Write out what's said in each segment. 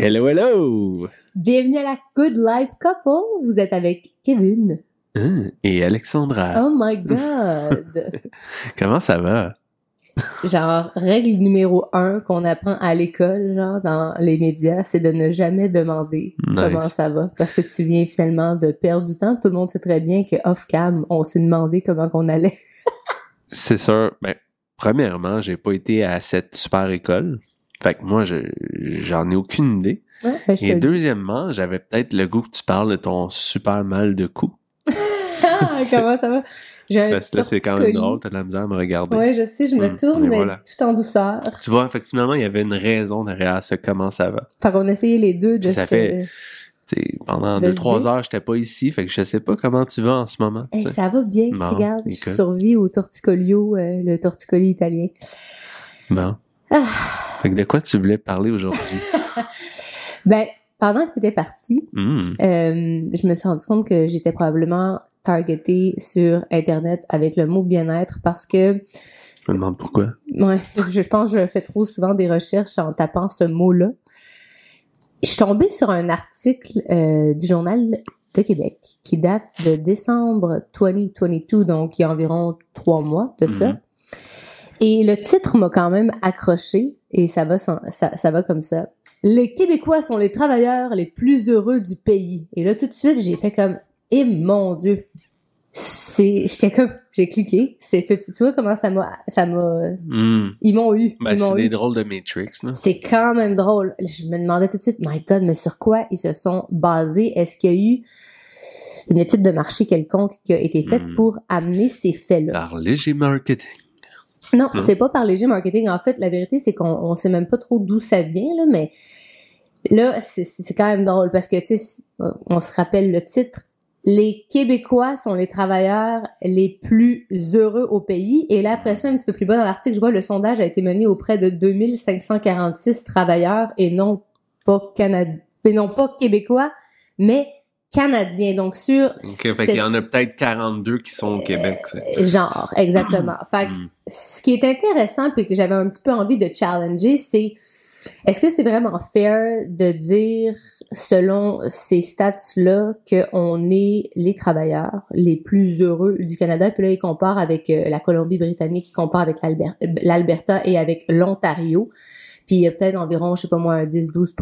Hello, hello! Bienvenue à la Good Life Couple. Vous êtes avec Kevin. Hein, Et Alexandra, Oh my God! comment ça va? genre, règle numéro un qu'on apprend à l'école, genre, dans les médias, c'est de ne jamais demander Nice. comment ça va. Parce que tu viens finalement de perdre du temps. Tout le monde sait très bien que off-cam, on s'est demandé comment qu'on allait. C'est sûr. Ben, premièrement, j'ai pas été à cette super école. Fait que moi, je, j'en ai aucune idée. Ouais, ben, Et deuxièmement, j'avais peut-être le goût que tu parles de ton super mal de cou. Ah, comment ça va? Parce que là, c'est quand même drôle, t'as de la misère à me regarder. Ouais, je sais, je me Hum, tourne, mais voilà. tout en douceur. Tu vois, fait que finalement, il y avait une raison derrière ce comment ça va. Fait qu'on essayait les deux de Puis ça se... fait- pendant De deux, se trois bis. heures, j'étais pas ici, fait que je sais pas comment tu vas en ce moment. Hey, ça va bien. Bon, Regarde, je survis au torticolio, euh, le torticolis italien. Bon. Ah. Fait que de quoi tu voulais parler aujourd'hui? Ben, pendant que tu étais parti, Hum, euh, je me suis rendu compte que j'étais probablement targetée sur Internet avec le mot bien-être parce que, Je me demande pourquoi. ouais, je, pense que je fais trop souvent des recherches en tapant ce mot-là. Je suis tombée sur un article euh, du journal de Québec qui date de décembre 2022, donc il y a environ trois mois de ça. Mhm. Et le titre m'a quand même accroché et ça va, sans- ça, ça va comme ça. Les Québécois sont les travailleurs les plus heureux du pays. Et là, tout de suite, j'ai fait comme, eh mon Dieu. C'est, j'étais comme, j'ai cliqué. C'est, tu, tu vois comment ça m'a, ça m'a, Hum. ils m'ont eu. Ben, c'est des drôles de Matrix, là. C'est quand même drôle. Je me demandais tout de suite, my God, mais sur quoi ils se sont basés? Est-ce qu'il y a eu une étude de marché quelconque qui a été faite Hmm. pour amener ces faits-là? Par léger marketing. Non, c'est pas par léger marketing. En fait, la vérité, c'est qu'on on sait même pas trop d'où ça vient, là, mais là, c'est- quand même drôle parce que, tu sais, on se rappelle le titre. Les Québécois sont les travailleurs les plus heureux au pays. Et là, après ça, un petit peu plus bas dans l'article, je vois le sondage a été mené auprès de 2546 travailleurs et non pas Canadiens, et non pas Québécois, mais Canadiens. Donc, sur OK, fait qu'il y en a peut-être 42 qui sont au Québec, c'est. genre, exactement. Fait que Hum. ce qui est intéressant puis que j'avais un petit peu envie de challenger, c'est est-ce que c'est vraiment fair de dire, selon ces stats-là, qu'on est les travailleurs les plus heureux du Canada? Puis là, ils comparent avec euh, la Colombie-Britannique, ils comparent avec l'Alber- l'Alberta et avec l'Ontario. Puis il y a peut-être environ, je sais pas moi, un 10-12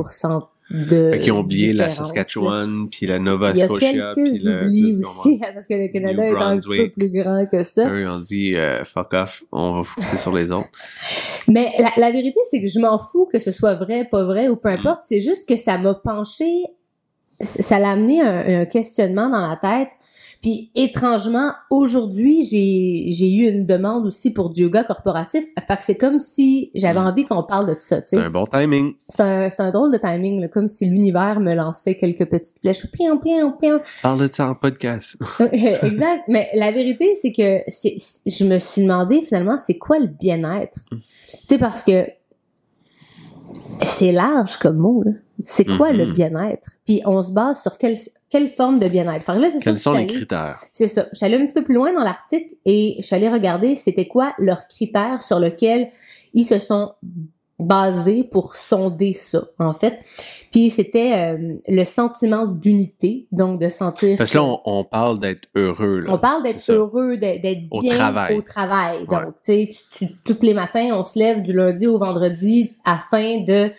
de qu'ils ont oublié la. Saskatchewan, puis la Nova Il y a Scotia, quelques puis le... oublis aussi, parce que le Canada est un petit peu plus grand que ça. Eux, on dit euh, fuck off, on va focuser sur les autres. Mais la, la vérité, c'est que je m'en fous que ce soit vrai, pas vrai ou peu Mm. importe. C'est juste que ça m'a penché, ça l'a amené un, un questionnement dans ma tête. Puis étrangement, aujourd'hui, j'ai eu une demande aussi pour du yoga corporatif. Fait que c'est comme si j'avais Mm. envie qu'on parle de ça. C'est un bon timing. C'est un, un drôle de timing, là, comme si l'univers me lançait quelques petites flèches. Pion, pion, pion. Parle de ça en podcast? exact. Mais la vérité, c'est que je me suis demandé finalement, c'est quoi le bien-être? Mm. Tu sais, parce que c'est large comme mot, là. C'est quoi le Mhm. bien-être? Puis on se base sur quelle, quelle forme de bien-être? Là, c'est Quels que sont les critères? C'est ça. Je suis allée un petit peu plus loin dans l'article et je suis allée regarder c'était quoi leurs critères sur lesquels ils se sont basés pour sonder ça, en fait. Puis c'était euh, le sentiment d'unité, donc de sentir... Parce que là, on, on parle d'être heureux. Là. On parle d'être heureux, d'être d'être Au bien travail. au travail. Ouais. Donc, tu sais, tous les matins, on se lève du lundi au vendredi afin de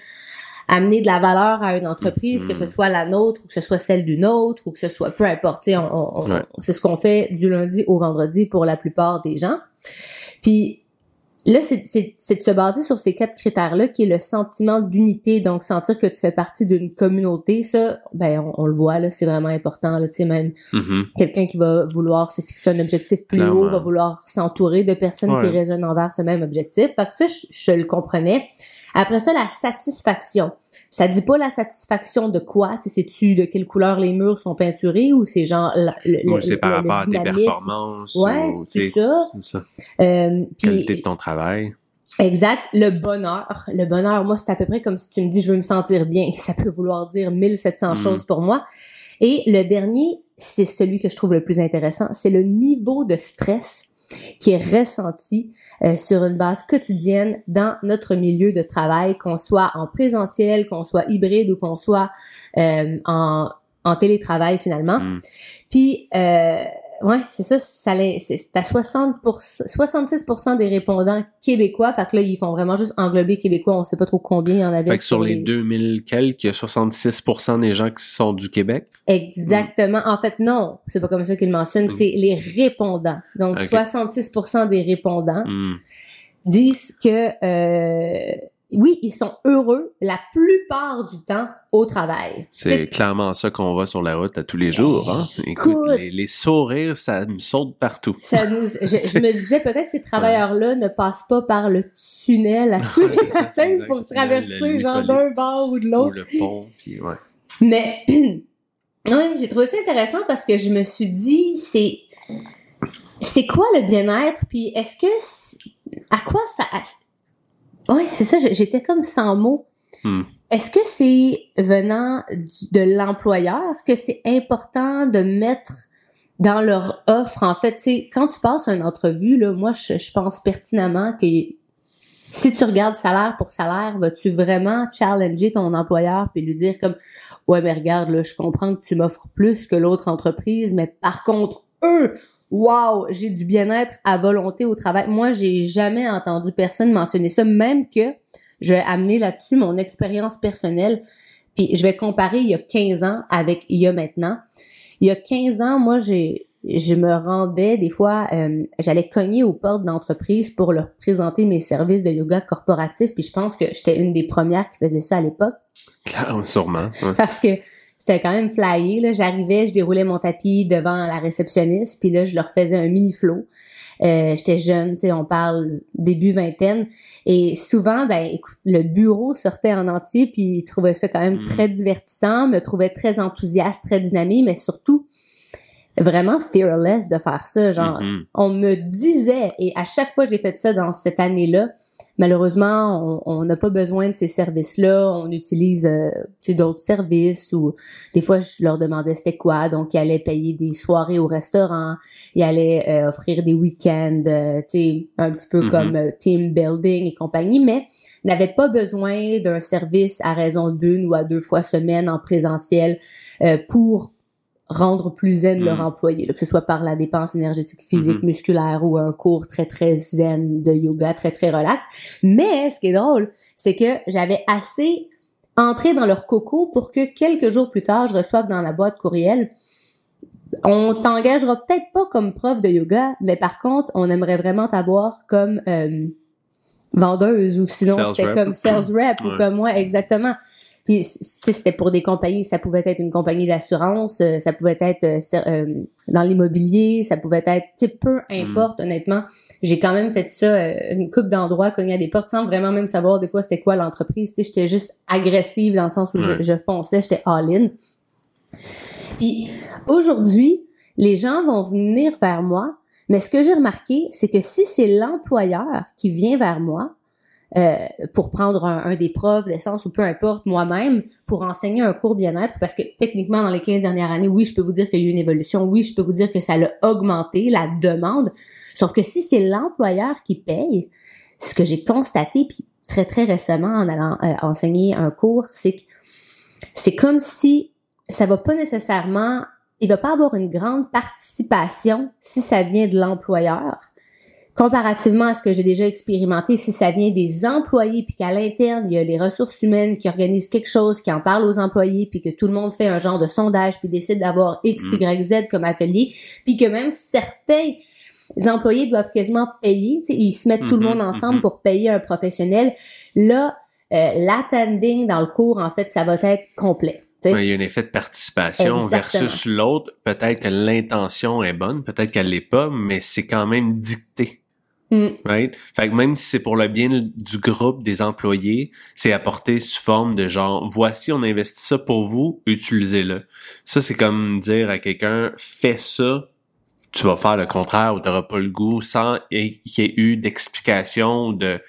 amener de la valeur à une entreprise, Mhm. que ce soit la nôtre ou que ce soit celle d'une autre ou que ce soit peu importe. On, c'est ce qu'on fait du lundi au vendredi pour la plupart des gens. Puis là, c'est c'est- c'est de se baser sur ces quatre critères-là, qui est le sentiment d'unité, donc sentir que tu fais partie d'une communauté. Ça, ben on, on le voit là, c'est vraiment important. Là, tu sais, même Mhm. quelqu'un qui va vouloir se fixer un objectif plus Clairement. haut va vouloir s'entourer de personnes qui Ouais. résonnent envers ce même objectif. Fait que ça, je, je le comprenais. Après ça, la satisfaction. Ça dit pas la satisfaction de quoi? Tu sais, C'est-tu de quelle couleur les murs sont peinturés ou c'est genre le, le- Ou le- c'est par le rapport à tes performances. Ouais, ou, c'est ça. ça. Euh, Qualité de ton travail. Exact. Le bonheur. Le bonheur, moi, c'est à peu près comme si tu me dis je veux me sentir bien. Ça peut vouloir dire 1700 Mm. choses pour moi. Et le dernier, c'est celui que je trouve le plus intéressant. C'est le niveau de stress qui est ressenti euh, sur une base quotidienne dans notre milieu de travail, qu'on soit en présentiel, qu'on soit hybride ou qu'on soit euh, en, en télétravail finalement. Mm. Puis euh, Ouais, c'est ça, ça c'est à 60 66% des répondants québécois. Fait que là, ils font vraiment juste englober québécois. On sait pas trop combien il y en avait. Fait que sur, les, 2000 quelques, il y a 66% des gens qui sont du Québec? Exactement. En fait, non, c'est pas comme ça qu'ils mentionnent. Mm. C'est les répondants. Donc, Ok. 66% des répondants Mm. disent que euh, oui, ils sont heureux la plupart du temps au travail. C'est clairement ça qu'on voit sur la route à tous les jours. Hein? Écoute, Écoute. les, les sourires, ça me saute partout. Ça nous, je, je me disais peut-être ces travailleurs-là ne passent pas par le tunnel à tous les matins pour traverser genre d'un bord ou de Ou l'autre. le pont, puis ouais. Mais ouais, j'ai trouvé ça intéressant parce que je me suis dit c'est c'est quoi le bien-être? Puis est-ce que à quoi ça Ouais, c'est ça, j'étais comme sans mots. Hmm. Est-ce que c'est venant du- de l'employeur que c'est important de mettre dans leur offre? En fait, tu sais, quand tu passes une entrevue là, moi je, je pense pertinemment que si tu regardes salaire pour salaire, vas-tu vraiment challenger ton employeur puis lui dire comme ouais mais regarde là, je comprends que tu m'offres plus que l'autre entreprise, mais par contre eux Wow, j'ai du bien-être à volonté au travail. Moi, j'ai jamais entendu personne mentionner ça, même que je vais amener là-dessus mon expérience personnelle. Puis je vais comparer il y a 15 ans avec il y a maintenant. Il y a 15 ans, moi, j'ai je me rendais des fois, euh, j'allais cogner aux portes d'entreprises pour leur présenter mes services de yoga corporatif. Puis je pense que j'étais une des premières qui faisait ça à l'époque Clairement, sûrement. ouais. parce que c'était quand même flyé. Là, j'arrivais, je déroulais mon tapis devant la réceptionniste, puis là, je leur faisais un mini flow. Euh, j'étais jeune, tu sais, on parle début vingtaine, et souvent, ben, écoute, le bureau sortait en entier, puis ils trouvaient ça quand même Mhm. très divertissant, me trouvaient très enthousiaste, très dynamique, mais surtout vraiment fearless de faire ça. Genre, Mhm. on me disait, et à chaque fois que j'ai fait ça dans cette année-là, malheureusement, on n'a pas besoin de ces services-là. On utilise euh, d'autres services ou des fois, je leur demandais c'était quoi. Donc, ils allaient payer des soirées au restaurant, ils allaient euh, offrir des week-ends, euh, tu sais, un petit peu Mhm. comme euh, team building et compagnie, mais n'avaient pas besoin d'un service à raison d'une ou à deux fois semaine en présentiel euh, pour rendre plus zen leur Mhm. employé, là, que ce soit par la dépense énergétique physique, Mhm. musculaire ou un cours très très zen de yoga, très très relax. Mais ce qui est drôle, c'est que j'avais assez entré dans leur coco pour que quelques jours plus tard, je reçoive dans la boîte courriel on t'engagera peut-être pas comme prof de yoga, mais par contre, on aimerait vraiment t'avoir comme euh, vendeuse ou sinon rep. comme sales rep ou comme moi, exactement. Puis, c'était pour des compagnies, ça pouvait être une compagnie d'assurance, euh, ça pouvait être euh, euh, dans l'immobilier, ça pouvait être, peu importe, honnêtement. J'ai quand même fait ça euh, une coupe d'endroits, cogner à des portes sans vraiment même savoir des fois c'était quoi l'entreprise. J'étais juste agressive dans le sens où je, je fonçais, j'étais all-in. Puis aujourd'hui, les gens vont venir vers moi, mais ce que j'ai remarqué, c'est que si c'est l'employeur qui vient vers moi euh, pour prendre un, un des profs d'essence ou peu importe, moi-même, pour enseigner un cours bien-être, parce que techniquement, dans les 15 dernières années, oui, je peux vous dire qu'il y a eu une évolution, oui, je peux vous dire que ça l'a augmenté, la demande, sauf que si c'est l'employeur qui paye, ce que j'ai constaté, puis très, très récemment en allant euh, enseigner un cours, c'est que c'est comme si ça va pas nécessairement, il va pas avoir une grande participation si ça vient de l'employeur. Comparativement à ce que j'ai déjà expérimenté, si ça vient des employés, puis qu'à l'interne, il y a les ressources humaines qui organisent quelque chose, qui en parlent aux employés, puis que tout le monde fait un genre de sondage, puis décide d'avoir X, Y, Z comme atelier, puis que même certains employés doivent quasiment payer, tu sais, ils se mettent tout le Mhm, monde ensemble mhm. pour payer un professionnel. Là, euh, l'attending dans le cours, en fait, ça va être complet. Ouais, Il y a un effet de participation Exactement. versus l'autre. Peut-être que l'intention est bonne, peut-être qu'elle l'est pas, mais c'est quand même dicté. Mm. Right? Fait que même si c'est pour le bien du groupe des employés, c'est apporté sous forme de genre, voici, on investit ça pour vous, utilisez-le. Ça, c'est comme dire à quelqu'un, fais ça, tu vas faire le contraire ou t'auras pas le goût sans qu'il y ait eu d'explication de,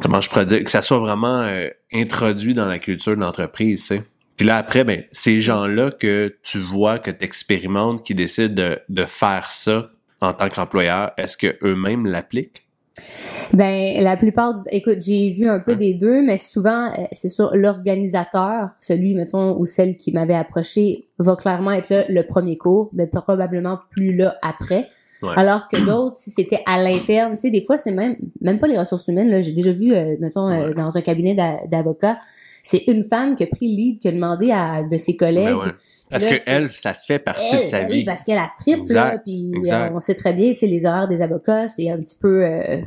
comment je pourrais dire, que ça soit vraiment euh, introduit dans la culture de l'entreprise, tu. Puis là, après, ben, ces gens-là que tu vois, que tu expérimentes, qui décident de, de faire ça en tant qu'employeur, est-ce que eux-mêmes l'appliquent? Ben, la plupart du, écoute, j'ai vu un peu des deux, mais souvent, euh, c'est sûr, l'organisateur, celui, mettons, ou celle qui m'avait approché, va clairement être là le premier cours, mais probablement plus là après. Alors que d'autres, si c'était à l'interne, tu sais, des fois, c'est même, même pas les ressources humaines, là. J'ai déjà vu, euh, mettons, euh, dans un cabinet d'avocats, c'est une femme qui a pris le lead, qui a demandé à de ses collègues, ben parce que elle, ça fait partie de sa vie. Oui, parce qu'elle a triple, là, puis euh, on sait très bien, tu sais, les horaires des avocats, c'est un petit peu, euh,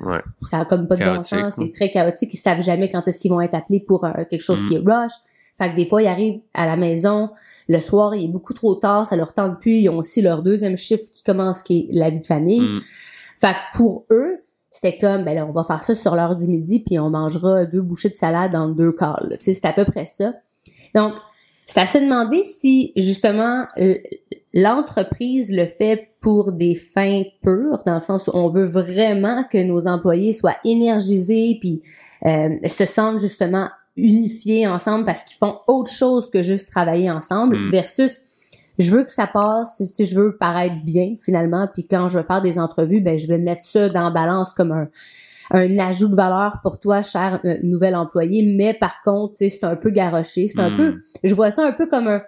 ça a comme pas de bon sens, c'est très chaotique, ils savent jamais quand est-ce qu'ils vont être appelés pour euh, quelque chose qui est mm. rush. Fait que des fois, ils arrivent à la maison, le soir, il est beaucoup trop tard, ça leur tente plus, ils ont aussi leur deuxième chiffre qui commence, qui est la vie de famille. Mm. Fait que pour eux, c'était comme, ben là, on va faire ça sur l'heure du midi, puis on mangera deux bouchées de salade dans deux quarts, tu sais, c'est à peu près ça. Donc, c'est à se demander si justement l'entreprise le fait pour des fins pures, dans le sens où on veut vraiment que nos employés soient énergisés puis euh, se sentent justement unifiés ensemble parce qu'ils font autre chose que juste travailler ensemble, mm. versus je veux que ça passe, si je veux paraître bien finalement, puis quand je veux faire des entrevues, ben je vais mettre ça dans balance comme un un ajout de valeur pour toi, cher euh, nouvel employé, mais par contre, c'est un peu garoché, c'est un peu, hmm. je vois ça un peu comme un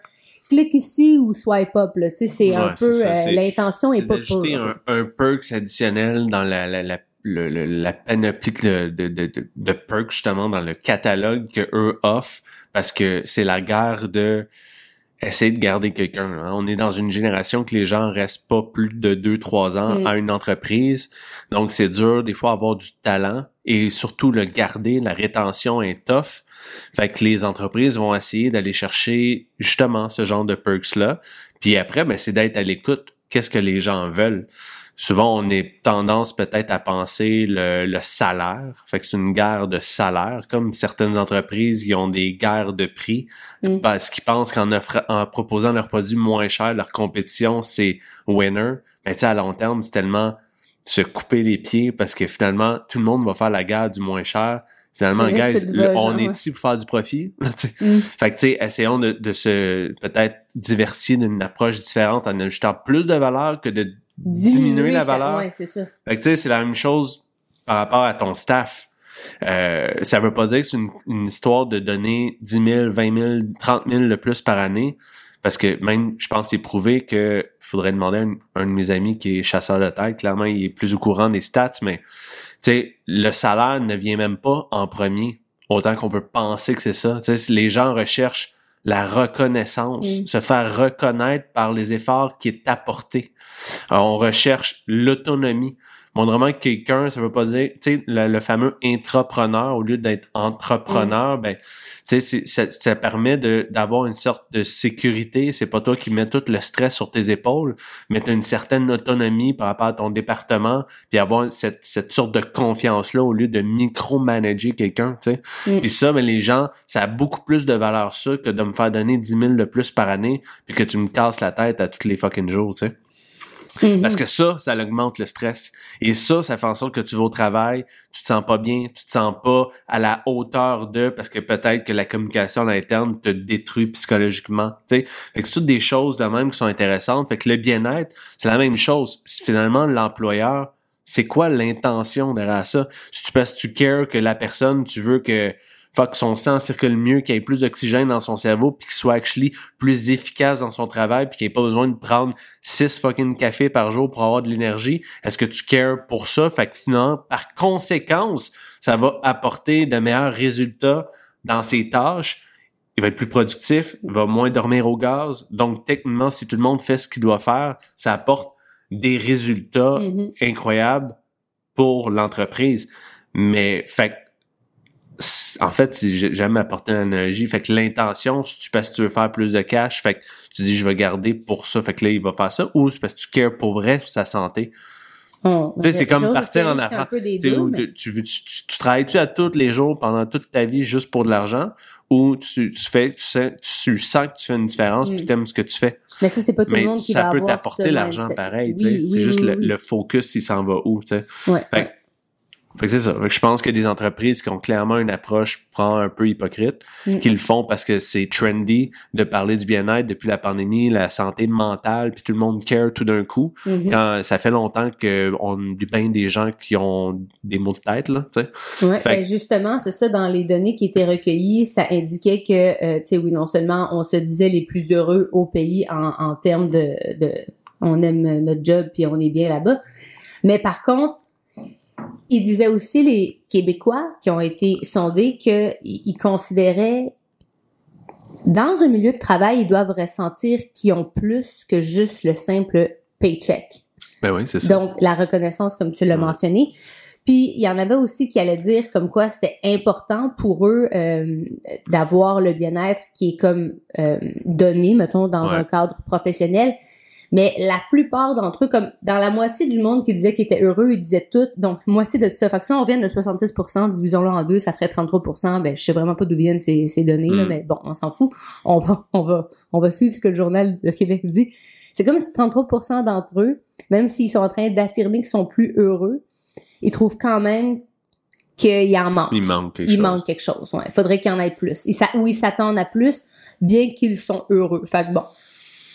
clic ici ou swipe up, là, tu sais, c'est un peu, euh, l'intention est, pas pour... un, un perks additionnel dans la, la, la la panoplie de, de, de, de, perks justement dans le catalogue que eux offrent parce que c'est la guerre de essayer de garder quelqu'un. Hein. On est dans une génération que les gens restent pas plus de 2-3 ans mm. à une entreprise. Donc, c'est dur des fois avoir du talent et surtout le garder, la rétention est tough. Fait que les entreprises vont essayer d'aller chercher justement ce genre de perks-là. Puis après, ben, c'est d'être à l'écoute. Qu'est-ce que les gens veulent? Souvent on est tendance peut-être à penser le, salaire. Fait que c'est une guerre de salaire, comme certaines entreprises qui ont des guerres de prix mm. parce qu'ils pensent qu'en en proposant leurs produits moins chers, leur compétition c'est winner. Mais tu sais, à long terme, c'est tellement se couper les pieds parce que finalement, tout le monde va faire la guerre du moins cher. Finalement, guys, on est ici pour faire du profit. Mm. Fait que, tu sais, essayons de, de se peut-être diversifier d'une approche différente en ajoutant plus de valeur que de diminuer, la valeur. Ouais, c'est ça. Fait que tu sais, c'est la même chose par rapport à ton staff. Euh, ça veut pas dire que c'est une, histoire de donner 10 000, 20 000, 30 000 le plus par année. Parce que même, je pense, c'est prouvé que faudrait demander à un, de mes amis qui est chasseur de tête. Clairement, il est plus au courant des stats, mais tu sais, le salaire ne vient même pas en premier. Autant qu'on peut penser que c'est ça. Tu sais, les gens recherchent la reconnaissance, mm. se faire reconnaître par les efforts qui est apporté. on recherche l'autonomie. Montre-moi que quelqu'un, ça veut pas dire, tu sais, le, fameux intrapreneur, au lieu d'être entrepreneur, mm. ben, tu sais, ça, ça permet d'avoir une sorte de sécurité. C'est pas toi qui mets tout le stress sur tes épaules, mais tu as une certaine autonomie par rapport à ton département, puis avoir cette, cette sorte de confiance-là au lieu de micro-manager quelqu'un, tu sais. Mm. Puis ça, ben, les gens, ça a beaucoup plus de valeur ça que de me faire donner 10 000 de plus par année, puis que tu me casses la tête à tous les fucking jours, tu sais. Mhm. Parce que ça, ça augmente le stress. Et ça, ça fait en sorte que tu vas au travail, tu te sens pas bien, tu te sens pas à la hauteur de, parce que peut-être que la communication interne te détruit psychologiquement. Tu sais, fait que c'est toutes des choses de même qui sont intéressantes. Fait que le bien-être, c'est la même chose. Finalement, l'employeur, c'est quoi l'intention derrière ça? Si tu passes, tu cares que la personne, tu veux que faut que son sang circule mieux, qu'il ait plus d'oxygène dans son cerveau, puis qu'il soit actually plus efficace dans son travail, puis qu'il ait pas besoin de prendre six fucking cafés par jour pour avoir de l'énergie. Est-ce que tu cares pour ça? Fait que finalement, par conséquence, ça va apporter de meilleurs résultats dans ses tâches. Il va être plus productif, il va moins dormir au gaz. Donc, techniquement, si tout le monde fait ce qu'il doit faire, ça apporte des résultats mm-hmm. incroyables pour l'entreprise. Mais, fait en fait, j'aime apporter une analogie. Fait que l'intention, si tu parce que tu veux faire plus de cash, fait que tu dis je vais garder pour ça, fait que là, il va faire ça, ou c'est parce que tu cares pour vrai sa santé? Oh, tu sais, c'est comme partir en argent. Tu, tu, tu, travailles-tu à tous les jours pendant toute ta vie juste pour de l'argent? Ou tu, tu fais, tu, sais, tu sens que tu fais une différence puis mm. aimes ce que tu fais? Mais ça, c'est pas tout le monde qui ça va peut t'apporter l'argent pareil, tu sais. c'est juste le, focus, il s'en va où, tu sais. Ouais, Fait que c'est ça. Fait que je pense que des entreprises qui ont clairement une approche prend un peu hypocrite, Mm. qui le font parce que c'est trendy de parler du bien-être depuis la pandémie, la santé mentale, puis tout le monde care tout d'un coup. Mhm. Quand ça fait longtemps que on a bien des gens qui ont des maux de tête là, tu sais. Ouais, Fait ben que- justement, c'est ça, dans les données qui étaient recueillies, ça indiquait que, euh, tu sais, oui, non seulement on se disait les plus heureux au pays en, en termes de, de, on aime notre job puis on est bien là-bas, mais par contre, il disait aussi les Québécois qui ont été sondés que ils ils considéraient dans un milieu de travail, ils doivent ressentir qu'ils ont plus que juste le simple paycheck. Ben oui, c'est ça. Donc, la reconnaissance, comme tu l'as mentionné. Puis, il y en avait aussi qui allaient dire comme quoi c'était important pour eux euh, d'avoir le bien-être qui est comme euh, donné, mettons, dans Ouais. un cadre professionnel. Mais la plupart d'entre eux, comme dans la moitié du monde qui disait qu'ils étaient heureux, ils disaient tout. Donc, moitié de tout ça. Fait que si on vient de 70%, divisons-le en deux, ça ferait 33%. Ben, je sais vraiment pas d'où viennent ces, ces données, là, Mm. mais bon, on s'en fout. On va, on va, on va suivre ce que le journal de Québec dit. C'est comme si 33% d'entre eux, même s'ils sont en train d'affirmer qu'ils sont plus heureux, ils trouvent quand même qu'il en manque. Il manque quelque Il chose. manque quelque chose. Ouais. Il faudrait qu'il y en ait plus. Ils ou ils s'attendent à plus, bien qu'ils sont heureux. Fait que bon.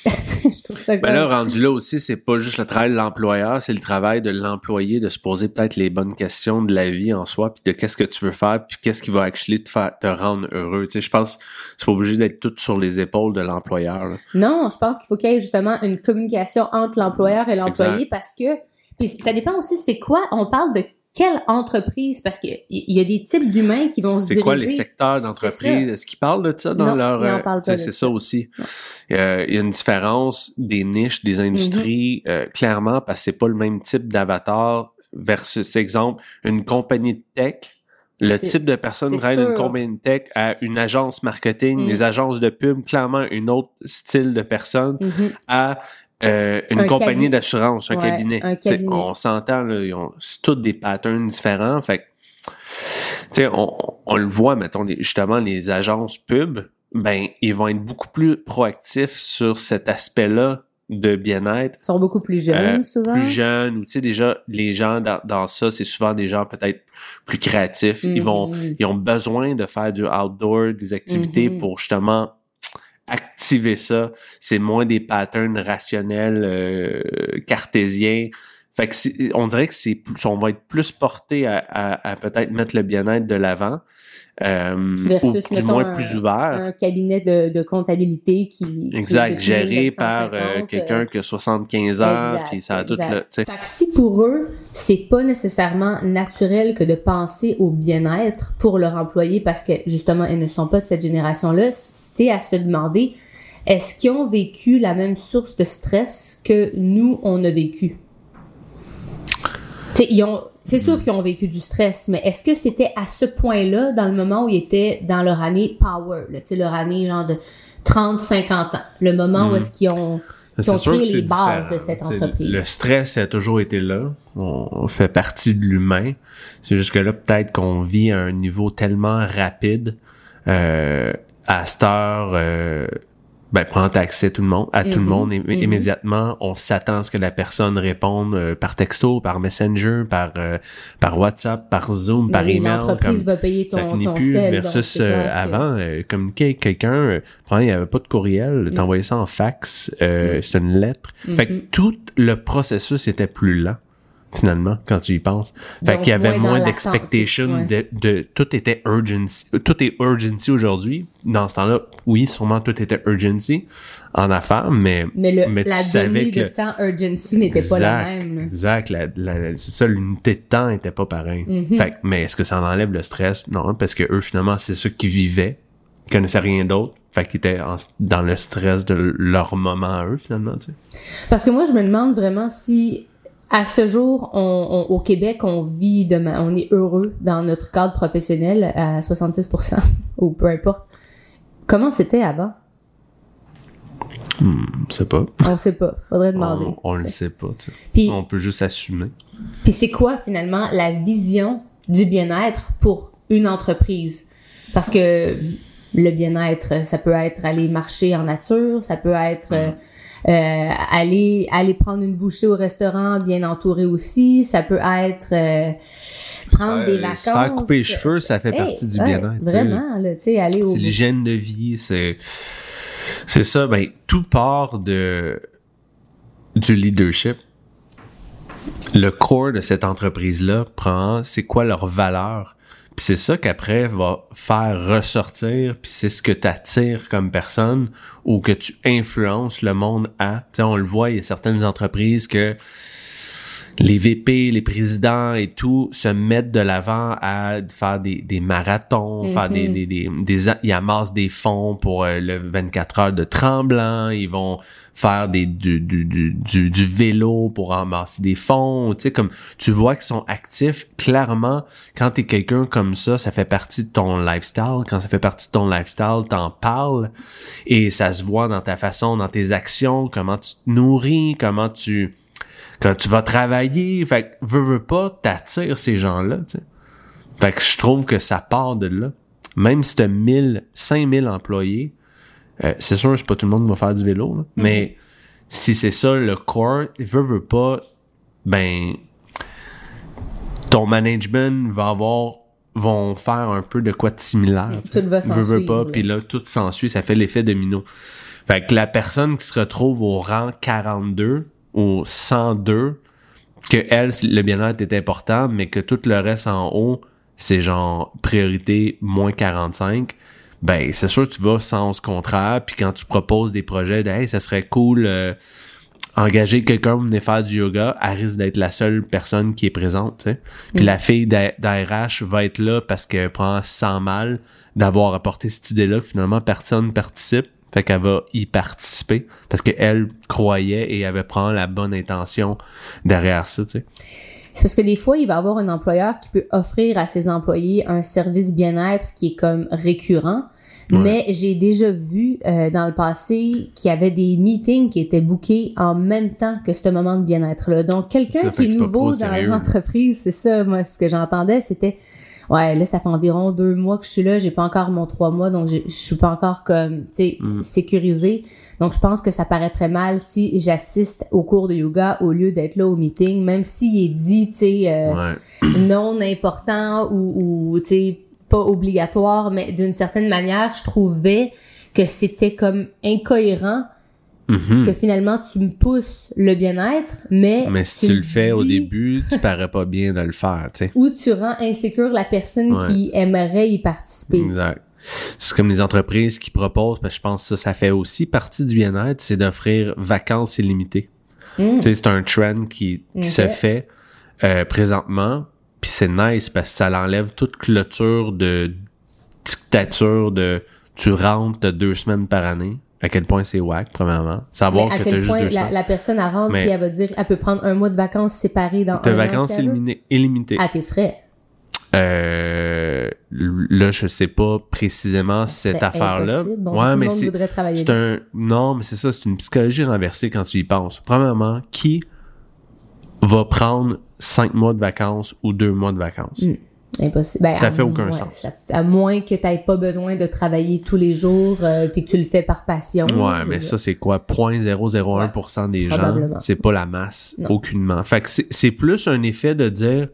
je trouve ça Ben là, rendu là aussi, c'est pas juste le travail de l'employeur, c'est le travail de l'employé de se poser peut-être les bonnes questions de la vie en soi, puis de qu'est-ce que tu veux faire, puis qu'est-ce qui va actually te faire te rendre heureux. Tu sais, je pense que c'est pas obligé d'être tout sur les épaules de l'employeur. là. Non, je pense qu'il faut qu'il y ait justement une communication entre l'employeur et l'employé parce que puis ça dépend aussi c'est quoi? On parle de quelle entreprise parce qu'il y a des types d'humains qui vont se C'est diriger quoi les secteurs C'est d'entreprise? Est-ce qu'ils parlent de ça dans Non, leur... ils en euh, parlent pas C'est ça. aussi. Non. Euh, Il y a une différence des niches, des industries, Mm-hmm. euh, clairement, parce que c'est pas le même type d'avatar versus, exemple, une compagnie de tech. Le C'est- type de personne c'est qui une compagnie de tech à une agence marketing, Mm. les agences de pub, clairement une autre style de personne Mhm. à euh, une Un compagnie d'assurance, un Ouais, cabinet. un cabinet. On s'entend, là, ils ont- c'est tous des patterns différents. Fait que, on, on le voit, mettons, justement, les agences pub, ben, ils vont être beaucoup plus proactifs sur cet aspect-là de bien-être. Ils sont beaucoup plus jeunes Euh, souvent. plus jeunes, ou tu sais, déjà, les gens dans, dans ça, c'est souvent des gens peut-être plus créatifs. Ils vont, Mhm. ils ont besoin de faire du outdoor, des activités Mhm. pour justement activer ça. C'est moins des patterns rationnels euh, cartésiens. Fait que on dirait que c'est plus- on va être plus porté à, à, à peut-être mettre le bien-être de l'avant. Euh, Versus, ou du moins un- plus ouvert. un cabinet de, de comptabilité qui Exact, géré par euh, 1950, quelqu'un qui a 75 ans, exact, puis ça a tout le. Fait que si pour eux, c'est pas nécessairement naturel que de penser au bien-être pour leur employé parce que justement, ils ne sont pas de cette génération-là, c'est à se demander est-ce qu'ils ont vécu la même source de stress que nous, on a vécu? C'est sûr qu'ils ont vécu du stress, mais est-ce que c'était à ce point-là, dans le moment où ils étaient dans leur année power, là, leur année genre de 30-50 ans, le moment où Mhm. est-ce qu'ils ont, C'est ont créé les bases différent. de cette entreprise? Le stress a toujours été là. On on fait partie de l'humain. C'est juste que là, peut-être qu'on vit à un niveau tellement rapide euh, à cette heure. Euh, ben, prendre accès tout le monde, à tout le Mhm. monde Mhm. immédiatement. On s'attend à ce que la personne réponde euh, par texto, par Messenger, par euh, par WhatsApp, par Zoom, par Oui, email. L'entreprise va payer ton, ça finit ton plus sel. versus donc c'est euh, avant euh, communiquer avec quelqu'un euh, il n'y avait pas de courriel Mm. t'envoyais ça en fax euh, c'était une lettre fait que Mhm. tout le processus était plus lent finalement quand tu y penses fait qu'il y avait moins d'expectation de, de tout était urgency tout est urgency aujourd'hui dans ce temps-là oui sûrement tout était urgency en affaires mais Mais, le, mais tu la savais que de le- temps urgency n'était pas la même. Exact. La, la- c'est ça, l'unité de temps était pas pareil. Mhm. Fait que, mais est-ce que ça en enlève le stress? Non, parce que eux, finalement, c'est ceux qui vivaient, qui connaissaient rien d'autre. Fait qu'ils étaient en- dans le stress de leur moment à eux, finalement, tu sais. Parce que moi, je me demande vraiment si, à ce jour, on, on- au Québec, on vit demain, on est heureux dans notre cadre professionnel à 66%, ou peu importe. Comment c'était avant? On sait pas. On sait pas. Faudrait demander. On, on le sait pas, tu sais. Puis, On peut juste assumer. Puis c'est quoi finalement la vision du bien-être pour une entreprise? Parce que le bien-être, ça peut être aller marcher en nature, ça peut être euh, euh, aller aller prendre une bouchée au restaurant bien entouré aussi, ça peut être euh, prendre des vacances. Se faire couper les cheveux, ça fait Hey, partie du ouais, bien-être. Vraiment, tu sais, aller au C'est l'hygiène de vie, c'est c'est ça. Ben tout part de du leadership. Le core de cette entreprise-là prend c'est quoi leur valeur? Puis c'est ça qu'après va faire ressortir, puis c'est ce que tu attires comme personne ou que tu influences le monde à. Tu sais, on le voit, il y a certaines entreprises que les VP, les présidents et tout se mettent de l'avant à faire des, des marathons, faire des, des, des, des, ils amassent des fonds pour euh, le 24 heures de tremblant, ils vont faire des, du, du, du, du, du vélo pour amasser des fonds, tu sais, comme, tu vois qu'ils sont actifs, clairement, quand t'es quelqu'un comme ça, ça fait partie de ton lifestyle, quand ça fait partie de ton lifestyle, t'en parles, et ça se voit dans ta façon, dans tes actions, comment tu te nourris, comment tu, quand tu vas travailler, fait que veux, veux pas, t'attires ces gens-là, tu sais. Fait que je trouve que ça part de là. Même si t'as 1000, 5000 employés, euh, c'est sûr, c'est pas tout le monde qui va faire du vélo, là. mais si c'est ça le core, veut, veut pas, ben, ton management va avoir, vont faire un peu de quoi de similaire. Tout va Veux, veux pas, puis là, tout s'ensuit, ça fait l'effet domino. Fait que la personne qui se retrouve au rang 42, au 102, que elle, le bien-être est important, mais que tout le reste en haut, c'est genre priorité moins 45, ben c'est sûr que tu vas sens contraire, puis quand tu proposes des projets de hey, ça serait cool euh, engager quelqu'un pour venir faire du yoga, elle risque d'être la seule personne qui est présente, tu sais. Puis la fille d'A- d'ARH va être là parce qu'elle prend sans mal d'avoir apporté cette idée-là, finalement personne participe. Fait qu'elle va y participer parce qu'elle croyait et avait prend la bonne intention derrière ça, tu sais. C'est parce que des fois, il va y avoir un employeur qui peut offrir à ses employés un service bien-être qui est comme récurrent. Ouais. Mais j'ai déjà vu euh, dans le passé qu'il y avait des meetings qui étaient bookés en même temps que ce moment de bien-être-là. Donc, quelqu'un qui est nouveau dans l'entreprise, c'est ça, moi, ce que j'entendais, c'était Ouais, là, ça fait environ deux mois que je suis là, j'ai pas encore mon trois mois, donc je suis pas encore comme, tu sais, Mm. sécurisé. Donc, je pense que ça paraît très mal si j'assiste au cours de yoga au lieu d'être là au meeting, même s'il est dit, tu sais, euh, Ouais. non important ou, ou tu sais, pas obligatoire, mais d'une certaine manière, je trouvais que c'était comme incohérent Mhm. que finalement tu me pousses le bien-être, mais Mais si tu le fais au début, tu parais pas bien de le faire, tu sais. ou tu rends insécure la personne Ouais. qui aimerait y participer. Exact. C'est comme les entreprises qui proposent, parce que je pense que ça, ça fait aussi partie du bien-être, c'est d'offrir vacances illimitées. Mm. Tu sais, c'est un trend qui, qui se fait euh, présentement, puis c'est nice parce que ça l'enlève toute clôture de dictature de tu rentres deux semaines par année. À quel point c'est whack, premièrement. Mais Savoir à que quel juste point deux la, la personne elle rentre puis elle va dire elle peut prendre un mois de vacances séparées dans un an, vacances illimitées. à tes frais. Euh, là, je sais pas précisément Ça cette affaire-là. Bon, ouais, mais c'est un non, mais c'est ça, c'est une psychologie renversée quand tu y penses. Premièrement, qui va prendre cinq mois de vacances ou deux mois de vacances? Mm. Impossible. Ben, Ça fait aucun moins- sens. ça à moins que tu n'aies pas besoin de travailler tous les jours euh, puis que tu le fais par passion. Ouais, mais ça c'est quoi? 0.001% des gens, c'est pas la masse Non. aucunement. Fait que c'est plus un effet de dire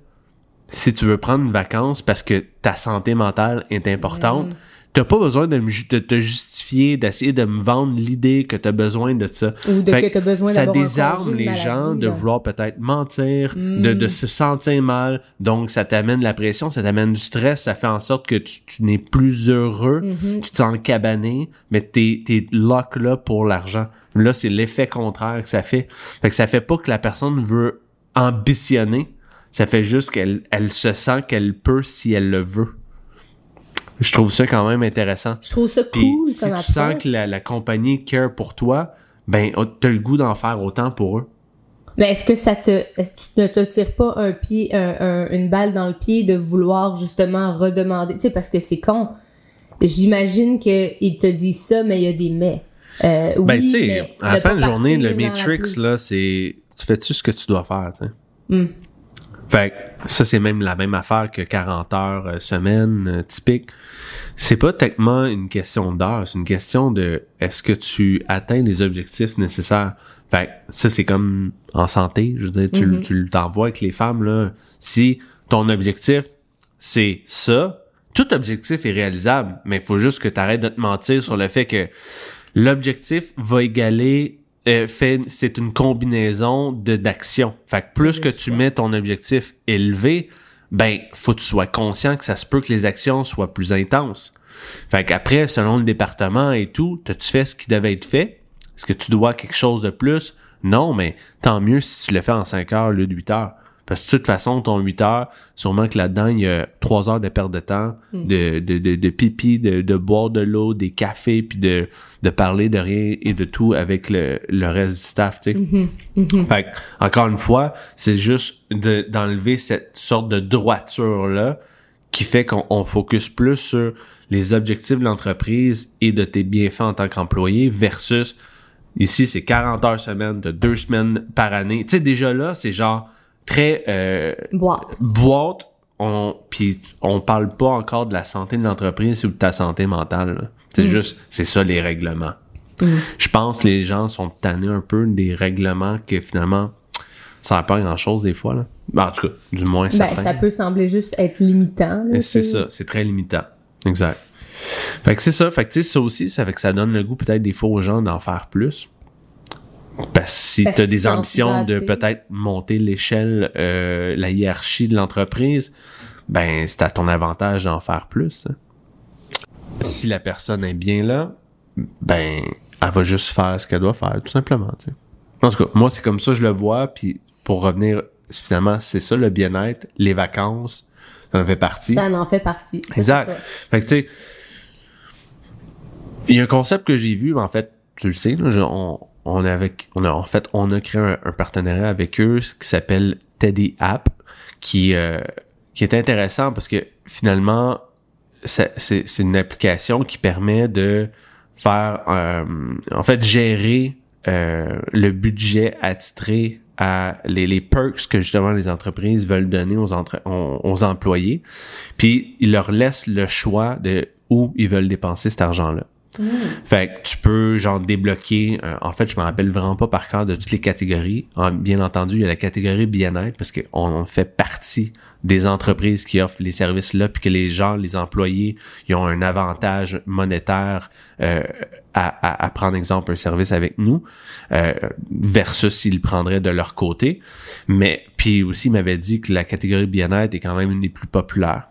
si tu veux prendre une vacance parce que ta santé mentale est importante. T'as pas besoin de, me ju- de te justifier, d'essayer de me vendre l'idée que t'as besoin de ça. Ou de Fait que tu as besoin ça désarme les maladie, gens de vouloir peut-être mentir, Mm. de, de se sentir mal. Donc, ça t'amène la pression, ça t'amène du stress, ça fait en sorte que tu, tu n'es plus heureux, Mhm. tu te sens cabané, mais t'es, t'es lock là pour l'argent. Là, c'est l'effet contraire que ça fait. Fait que ça fait pas que la personne veut ambitionner, ça fait juste qu'elle elle se sent qu'elle peut si elle le veut. Je trouve ça quand même intéressant. Je trouve ça Puis cool si comme tu sens que la, la compagnie care pour toi, ben oh, t'as le goût d'en faire autant pour eux. Mais est-ce que ça te, est-ce que tu ne te tires pas un pied, un- un- une balle dans le pied de vouloir justement redemander, tu sais, parce que c'est con. J'imagine qu'il te dit ça, mais il y a des mais. Euh, oui, ben tu sais, à la fin de journée, le Matrix là, c'est tu fais-tu ce que tu dois faire, tu sais? Hmm. Fait que ça, c'est même la même affaire que 40 heures euh, semaine euh, typique. C'est pas techniquement une question d'heure, c'est une question de est-ce que tu atteins les objectifs nécessaires. Fait que ça, c'est comme en santé. Je veux dire, tu, Mhm. tu t'envoies avec les femmes, là. Si ton objectif, c'est ça, tout objectif est réalisable, mais il faut juste que tu arrêtes de te mentir sur le fait que l'objectif va égaler fait c'est une combinaison de d'actions. Fait que plus que tu mets ton objectif élevé, ben faut que tu sois conscient que ça se peut que les actions soient plus intenses. Fait qu'après, selon le département et tout, t'as-tu fait ce qui devait être fait? Est-ce que tu dois quelque chose de plus? Non, mais tant mieux si tu le fais en 5 heures lieu de 8 heures. Parce que de toute façon, ton 8 heures, sûrement que là-dedans, il y a 3 heures de perte de temps, de, de, de, de pipi, de, de boire de l'eau, des cafés, puis de, de parler de rien et de tout avec le, le reste du staff, tu sais. Fait que, encore une fois, c'est juste de- d'enlever cette sorte de droiture-là qui fait qu'on on focus plus sur les objectifs de l'entreprise et de tes bienfaits en tant qu'employé versus ici, c'est 40 heures semaine, de deux semaines par année. Tu sais, déjà là, c'est genre très euh, Boîte. boîte, on puis on parle pas encore de la santé de l'entreprise ou de ta santé mentale. C'est juste, c'est ça les règlements. Je pense que les gens sont tannés un peu des règlements que finalement, ça n'a pas grand chose des fois. Là. Ben, en tout cas, du moins Ben, ça peut sembler juste être limitant. c'est ça, c'est très limitant. Exact. Fait que c'est ça. Fait que tu sais, ça aussi, ça fait que ça donne le goût peut-être des fois aux gens d'en faire plus. Parce que si tu as des ambitions de peut-être monter l'échelle, euh, la hiérarchie de l'entreprise, ben c'est à ton avantage d'en faire plus. hein. Si la personne est bien là, ben elle va juste faire ce qu'elle doit faire, tout simplement. tu sais. En tout cas, moi c'est comme ça que je le vois. Puis pour revenir, finalement, c'est ça le bien-être, les vacances, ça en fait partie. Ça en fait partie. Exact. ça. Fait que tu sais, il y a un concept que j'ai vu, en fait, tu le sais, là, je- on, on a en fait, on a créé un, partenariat avec eux qui s'appelle Teddy App, qui, euh, qui est intéressant parce que finalement, c'est c'est une application qui permet de faire, euh, en fait, gérer euh, le budget attitré à les, les perks que justement les entreprises veulent donner aux, entre- aux employés. Puis ils leur laissent le choix de où ils veulent dépenser cet argent-là. Fait que tu peux genre débloquer. euh, en fait, je me rappelle vraiment pas par cœur de toutes les catégories. En- bien entendu, il y a la catégorie bien-être parce qu'on on fait partie des entreprises qui offrent les services là, puis que les gens, les employés, ils ont un avantage monétaire euh, à, à, à prendre exemple un service avec nous euh, versus s'ils le prendraient de leur côté. Mais puis aussi, il m'avait dit que la catégorie bien-être est quand même une des plus populaires.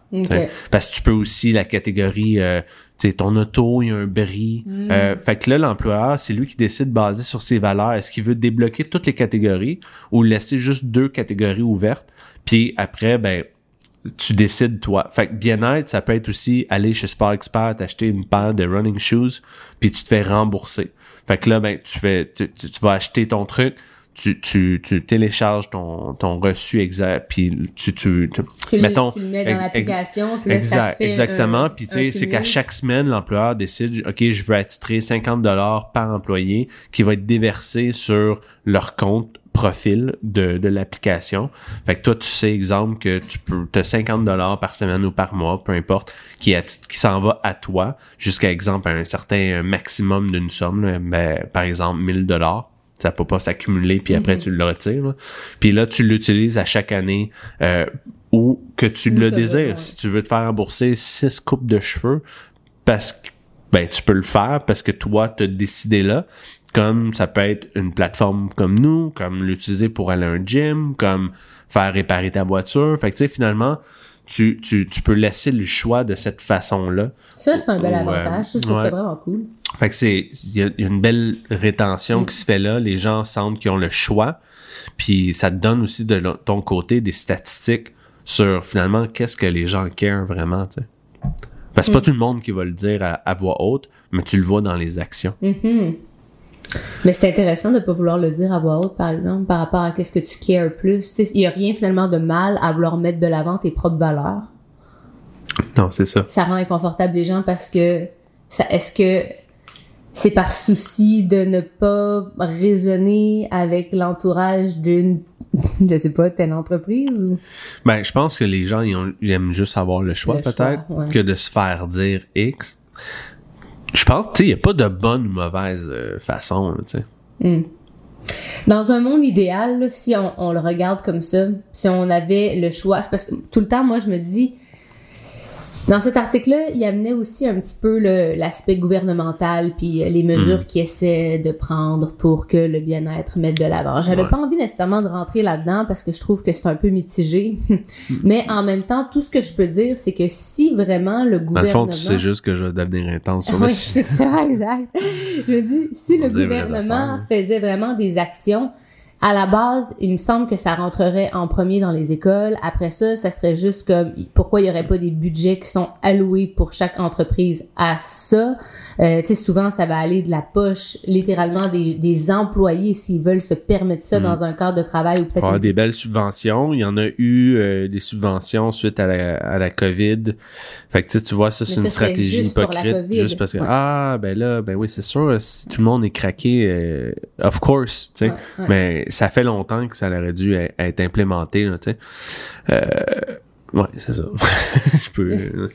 Parce que tu peux aussi la catégorie, euh, sais, ton auto, il y a un bris. Euh, fait que là, l'employeur, c'est lui qui décide basé sur ses valeurs. Est-ce qu'il veut débloquer toutes les catégories ou laisser juste deux catégories ouvertes? Puis après, ben, tu décides toi. Fait que bien-être, ça peut être aussi aller chez Sport Expert, acheter une paire de running shoes, puis tu te fais rembourser. Fait que là, ben, tu fais, tu, tu, tu vas acheter ton truc, tu, tu, tu télécharges ton, ton reçu exact, puis tu, tu, tu, Tu, mettons, le, tu le mets dans l'application, puis là, ça Exact, fait exactement. un- Puis tu sais, c'est qu'à chaque semaine, l'employeur décide, ok, je veux attitrer 50 dollars par employé qui va être déversé sur leur compte profil de, de l'application. Fait que toi, tu sais, exemple, que tu peux, as 50 dollars par semaine ou par mois, peu importe, qui, qui s'en va à toi jusqu'à, exemple, un certain maximum d'une somme, là, ben, par exemple, 1000 dollars ça peut pas s'accumuler puis après tu le retires là. puis là tu l'utilises à chaque année euh, ou que tu le désires si tu veux te faire rembourser six coupes de cheveux parce que ben tu peux le faire parce que toi t'as décidé là comme ça peut être une plateforme comme nous comme l'utiliser pour aller à un gym comme faire réparer ta voiture fait que tu sais finalement tu, tu, tu peux laisser le choix de cette façon là Ça, c'est un bel avantage. Ça, Ouais. ça vraiment cool. Fait que c'est il y, a il y a une belle rétention qui se fait là, les gens sentent qu'ils ont le choix, puis ça te donne aussi de ton côté des statistiques sur finalement qu'est-ce que les gens care vraiment, tu sais. Parce que c'est pas tout le monde qui va le dire à, à voix haute, mais tu le vois dans les actions. Mhm. Mais c'est intéressant de pas vouloir le dire à voix haute, par exemple, par rapport à qu'est-ce que tu cares plus. Il y a rien finalement de mal à vouloir mettre de l'avant tes propres valeurs. Non, c'est ça. Ça rend inconfortable les gens parce que ça, est-ce que c'est par souci de ne pas raisonner avec l'entourage d'une je sais pas, telle entreprise ou... Ben, je pense que les gens, ils, ont- ils aiment juste avoir le choix, peut-être, ouais. que de se faire dire X. Je pense, tu sais, il n'y a pas de bonne ou mauvaise euh, façon, tu sais. Hmm. Dans un monde idéal, là, si on, on le regarde comme ça, si on avait le choix, c'est parce que tout le temps, moi, je me dis, dans cet article-là, il amenait aussi un petit peu l'aspect gouvernemental puis euh, les mesures qu'il essaie de prendre pour que le bien-être mette de l'avant. J'avais Ouais. pas envie nécessairement de rentrer là-dedans parce que je trouve que c'est un peu mitigé. Mais en même temps, tout ce que je peux dire, c'est que si vraiment le Dans le gouvernement... fond, tu sais juste que je vais devenir intense Oui, c'est ça, exact. Je dis, si On le gouvernement faisait vraiment des actions, à la base, il me semble que ça rentrerait en premier dans les écoles. Après ça, ça serait juste comme pourquoi il y aurait pas des budgets qui sont alloués pour chaque entreprise à ça? Euh, tu sais, souvent ça va aller de la poche, littéralement des, des employés s'ils veulent se permettre ça dans un cadre de travail ou peut-être. avoir des belles subventions. Il y en a eu euh, des subventions suite à la, à la COVID. Fait que tu sais, tu vois, ça, c'est une stratégie juste hypocrite. COVID. Juste parce que, Ouais. ah, ben là, ben oui, c'est sûr, si tout le monde est craqué, euh, of course, tu sais. Ouais, ouais. Mais ça fait longtemps que ça aurait dû être implémenté, là, tu sais. Euh, ouais, c'est ça. Je peux...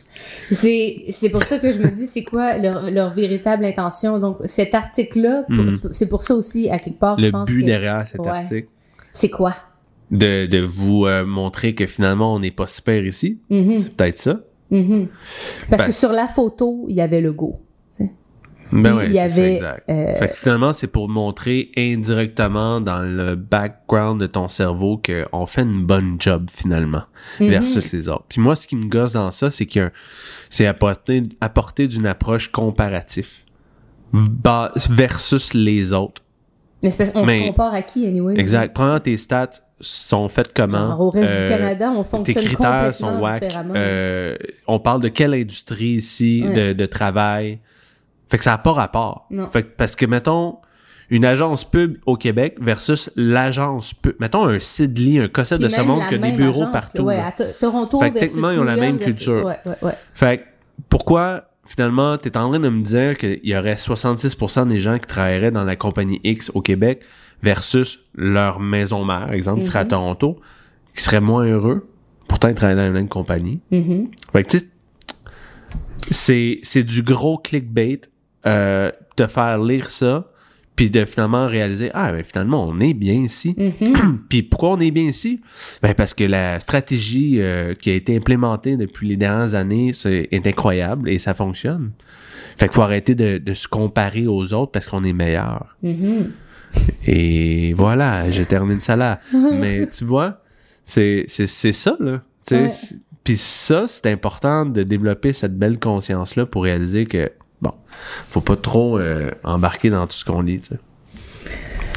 C'est, c'est pour ça que je me dis, c'est quoi leur, leur véritable intention? Donc, cet article-là, Mhm. c'est pour ça aussi, à quelque part, je le pense but que- derrière cet Ouais. article, c'est quoi? de, de vous euh, montrer que finalement, on n'est pas super ici. Mhm, C'est peut-être ça. mhm. Parce Ben, que sur la photo, il y avait le go. Ben ouais, il y ça, avait, exact. euh, Fait que finalement, c'est pour montrer indirectement dans le background de ton cerveau qu'on fait une bonne job finalement Mhm. versus les autres. Puis moi, ce qui me gosse dans ça, c'est que c'est apporter, apporter d'une approche comparatif ba- versus les autres. Parce qu'on Mais- se compare à qui, anyway? Exact. Premièrement, tes stats sont faites comment? Genre, au reste Euh, du Canada, on tes fonctionne critères sont complètement différemment. Euh, on parle de quelle industrie ici Ouais. de, de travail? Fait que ça n'a pas rapport. Non. Fait que, parce que, mettons, une agence pub au Québec versus l'agence pub. Mettons un Sidley, un Cossette de ce même monde la qui a des bureaux agence, partout. Ouais, à To- Toronto Fait que techniquement, ils ont la même versus- culture. Ouais, ouais, ouais. Fait que, pourquoi, finalement, t'es en train de me dire qu'il y aurait 66% des gens qui travailleraient dans la compagnie X au Québec versus leur maison mère, exemple, qui serait à Mhm. Toronto, qui seraient moins heureux, pourtant ils travaillent dans la même compagnie. Mhm. Fait que, tu sais, c'est, c'est du gros clickbait, euh, te faire lire ça, puis de finalement réaliser, ah, ben finalement, on est bien ici. Mhm. Puis pourquoi on est bien ici? Ben parce que la stratégie euh, qui a été implémentée depuis les dernières années c'est, est incroyable et ça fonctionne. Fait qu'il faut arrêter de, de se comparer aux autres parce qu'on est meilleur. Mhm. Et voilà, je termine ça là. Mais tu vois, c'est, c'est, c'est ça, là. Ouais. Puis ça, c'est important de développer cette belle conscience-là pour réaliser que, bon, faut pas trop euh, embarquer dans tout ce qu'on lit, tu sais.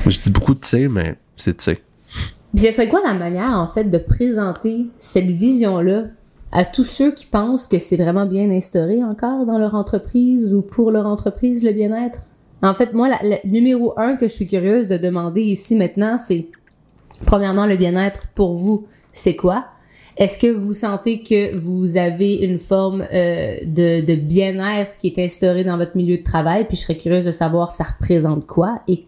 Je dis beaucoup de sais, mais c'est sais. Puis ce serait quoi la manière, en fait, de présenter cette vision-là à tous ceux qui pensent que c'est vraiment bien instauré encore dans leur entreprise ou pour leur entreprise, le bien-être? En fait, moi, la- numéro un que je suis curieuse de demander ici maintenant, c'est premièrement le bien-être pour vous, c'est quoi? Est-ce que vous sentez que vous avez une forme euh, de, de bien-être qui est instaurée dans votre milieu de travail? Puis je serais curieuse de savoir ça représente quoi et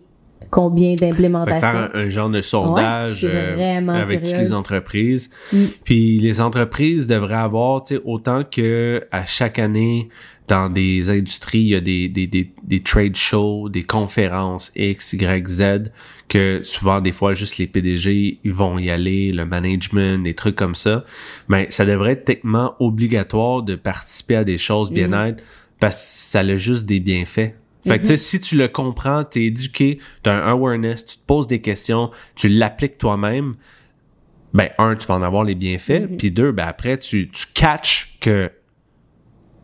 combien Fait que d'implémentation? faire un, un genre de sondage Ouais, euh, avec toutes les entreprises. Mm. Puis les entreprises devraient avoir, tu sais, autant que à chaque année, dans des industries, il y a des, des, des, des trade shows, des conférences X, Y, Z, que souvent, des fois, juste les PDG, ils vont y aller, le management, des trucs comme ça. Mais ça devrait être techniquement obligatoire de participer à des choses bien-être parce que ça a juste des bienfaits. Fait que, tu sais, si tu le comprends, t'es éduqué, t'as un awareness, tu te poses des questions, tu l'appliques toi-même, ben, un, tu vas en avoir les bienfaits, puis deux, ben, après, tu, tu catches que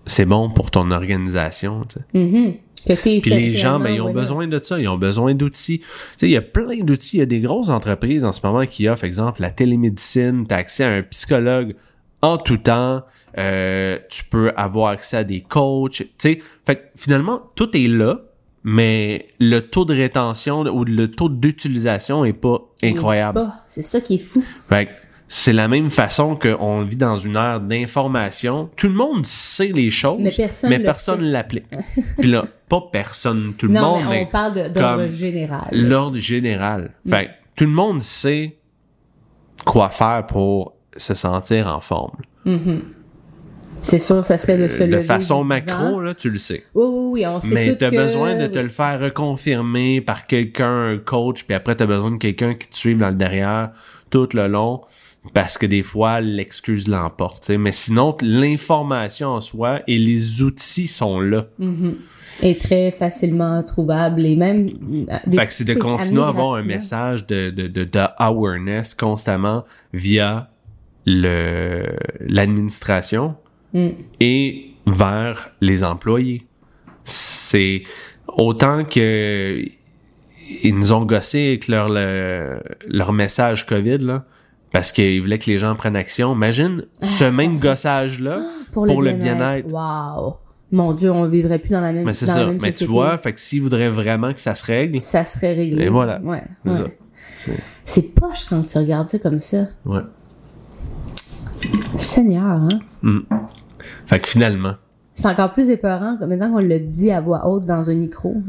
c'est bon pour ton organisation, tu. Mhm. T'es Puis les gens, réellement, ben, ils ont besoin de ça, ils ont besoin d'outils. Tu sais, il y a plein d'outils, il y a des grosses entreprises en ce moment qui offrent, exemple, la télémédecine, t'as accès à un psychologue en tout temps, euh, tu peux avoir accès à des coachs, tu sais. Fait que finalement, tout est là, mais le taux de rétention ou le taux d'utilisation est pas incroyable. C'est ça qui est fou. Fait que c'est la même façon qu'on vit dans une ère d'information. Tout le monde sait les choses, Mais personne mais personne l'applique. Puis là, pas personne, tout le non, monde, mais mais on parle d'ordre général. l'ordre général. Mm. Fait tout le monde sait quoi faire pour se sentir en forme. C'est sûr, ça serait de se Euh, de façon macro, là, tu le sais. Oui, oui, oui, on sait Mais t'as que- besoin de te le faire reconfirmer par quelqu'un, un coach, puis après t'as besoin de quelqu'un qui te suive dans le derrière tout le long, parce que des fois l'excuse l'emporte. tu sais. Mais sinon, l'information en soi et les outils sont là. est très facilement trouvable et même euh, des- Fait que c'est de continuer à avoir un message de, de, de, de awareness constamment via le l'administration Mm. et vers les employés. C'est autant que ils nous ont gossé avec leur le- leur message COVID là parce qu'ils voulaient que les gens prennent action. Imagine ce Ah, ça même serait- gossage là pour, pour le bien-être. Wow. Mon Dieu, on vivrait plus dans la même Mais c'est ça. Mais tu vois, fait que s'ils voudraient vraiment que ça se règle, ça serait réglé. Et voilà. Ouais. c'est ouais. poche quand tu regardes ça comme ça. Ouais. Seigneur, hein? Fait que finalement, C'est encore plus épeurant maintenant qu'on le dit à voix haute dans un micro.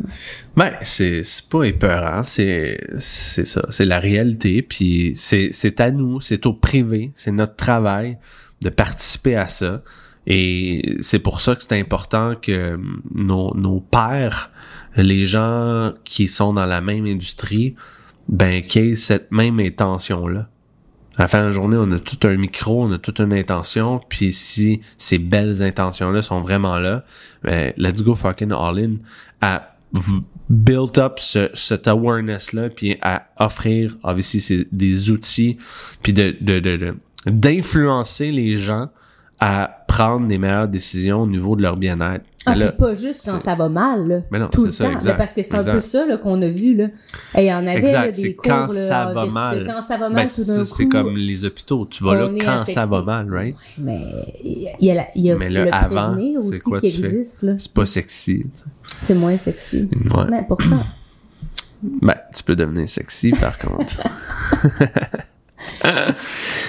Ben, c'est, pas épeurant, c'est, ça, c'est la réalité, puis c'est, à nous, c'est au privé, c'est notre travail de participer à ça, et c'est pour ça que c'est important que hum, nos, nos pairs, les gens qui sont dans la même industrie, ben, qu'ils aient cette même intention-là. À la fin de la journée, on a tout un micro, on a toute une intention, puis si ces belles intentions-là sont vraiment là, ben, let's go fucking all in à build up ce, cet awareness-là, puis à offrir, obviously, des outils, puis de, de, de- d'influencer les gens à prendre les meilleures décisions au niveau de leur bien-être. Ah, Mais là, pas juste quand ça va mal, là. Mais non, tout c'est le ça, temps. exact, Mais parce que c'est un peu ça qu'on a vu, là. Et il y en avait Exact, là, des cours, quand ça va mal. Quand ça va Ben, mal, tout d'un c'est, comme les hôpitaux, tu vas là quand ça va mal, right? Mais il y a, la- y a Mais le le avant, aussi quoi qui existe, là. C'est pas sexy. C'est moins sexy. Ouais. Mais pourtant, Ben, tu peux devenir sexy par contre.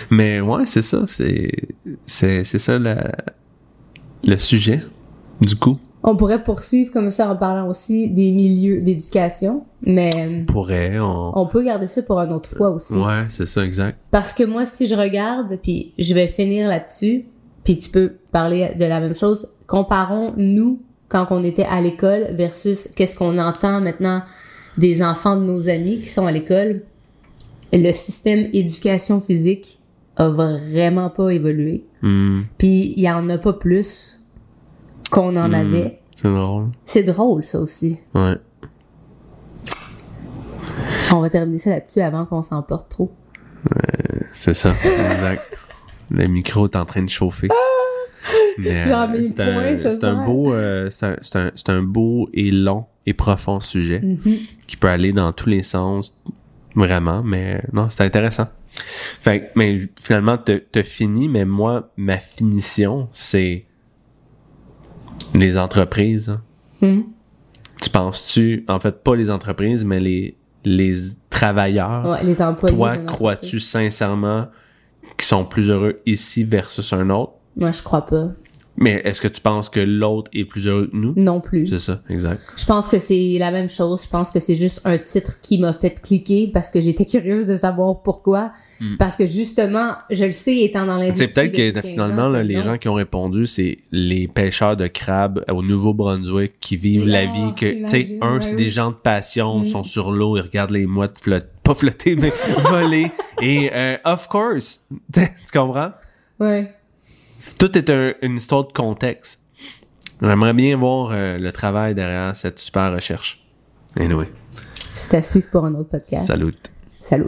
Mais ouais, c'est ça. C'est, c'est, ça la- le sujet, du coup. on pourrait poursuivre comme ça en parlant aussi des milieux d'éducation, mais Pourrait, on... on peut garder ça pour une autre fois aussi. Ouais, c'est ça, exact. Parce que moi, si je regarde, puis je vais finir là-dessus, puis tu peux parler de la même chose, comparons nous quand on était à l'école versus qu'est-ce qu'on entend maintenant des enfants de nos amis qui sont à l'école. Le système éducation physique a vraiment pas évolué. Hmm, Puis il y en a pas plus qu'on en Hmm. avait. c'est drôle. C'est drôle ça aussi. Ouais. On va terminer ça là-dessus avant qu'on s'emporte trop. C'est ça, exact. Le micro est en train de chauffer. Mais, Genre, euh, mes c'est un, c'est beau, euh, c'est un, c'est un, c'est un beau et long et profond sujet Mhm. qui peut aller dans tous les sens, vraiment. Mais non, c'est intéressant. Fait, que- mais finalement, t'as fini. Mais moi, ma finition, c'est les entreprises. Mhm. Tu penses-tu, en fait, pas les entreprises, mais les les travailleurs? Ouais, les employés. Toi, crois-tu sincèrement qu'ils sont plus heureux ici versus un autre? Moi, je crois pas. Mais est-ce que tu penses que l'autre est plus heureux que nous? Non plus. C'est ça, exact. Je pense que c'est la même chose. Je pense que c'est juste un titre qui m'a fait cliquer parce que j'étais curieuse de savoir pourquoi. Parce que justement, je le sais étant dans l'industrie. C'est peut-être que depuis 15 finalement, ans, là, les gens qui ont répondu, c'est les pêcheurs de crabes au Nouveau-Brunswick qui vivent la vie que, tu sais, un, ouais, c'est des gens de passion, Mm. sont sur l'eau, ils regardent les mouettes flotter, pas flotter, mais voler. Et, euh, of course, tu comprends? Ouais. Tout est un- une histoire de contexte. J'aimerais bien voir euh, le travail derrière cette super recherche. Anyway, C'est à suivre pour un autre podcast. salut. Salut.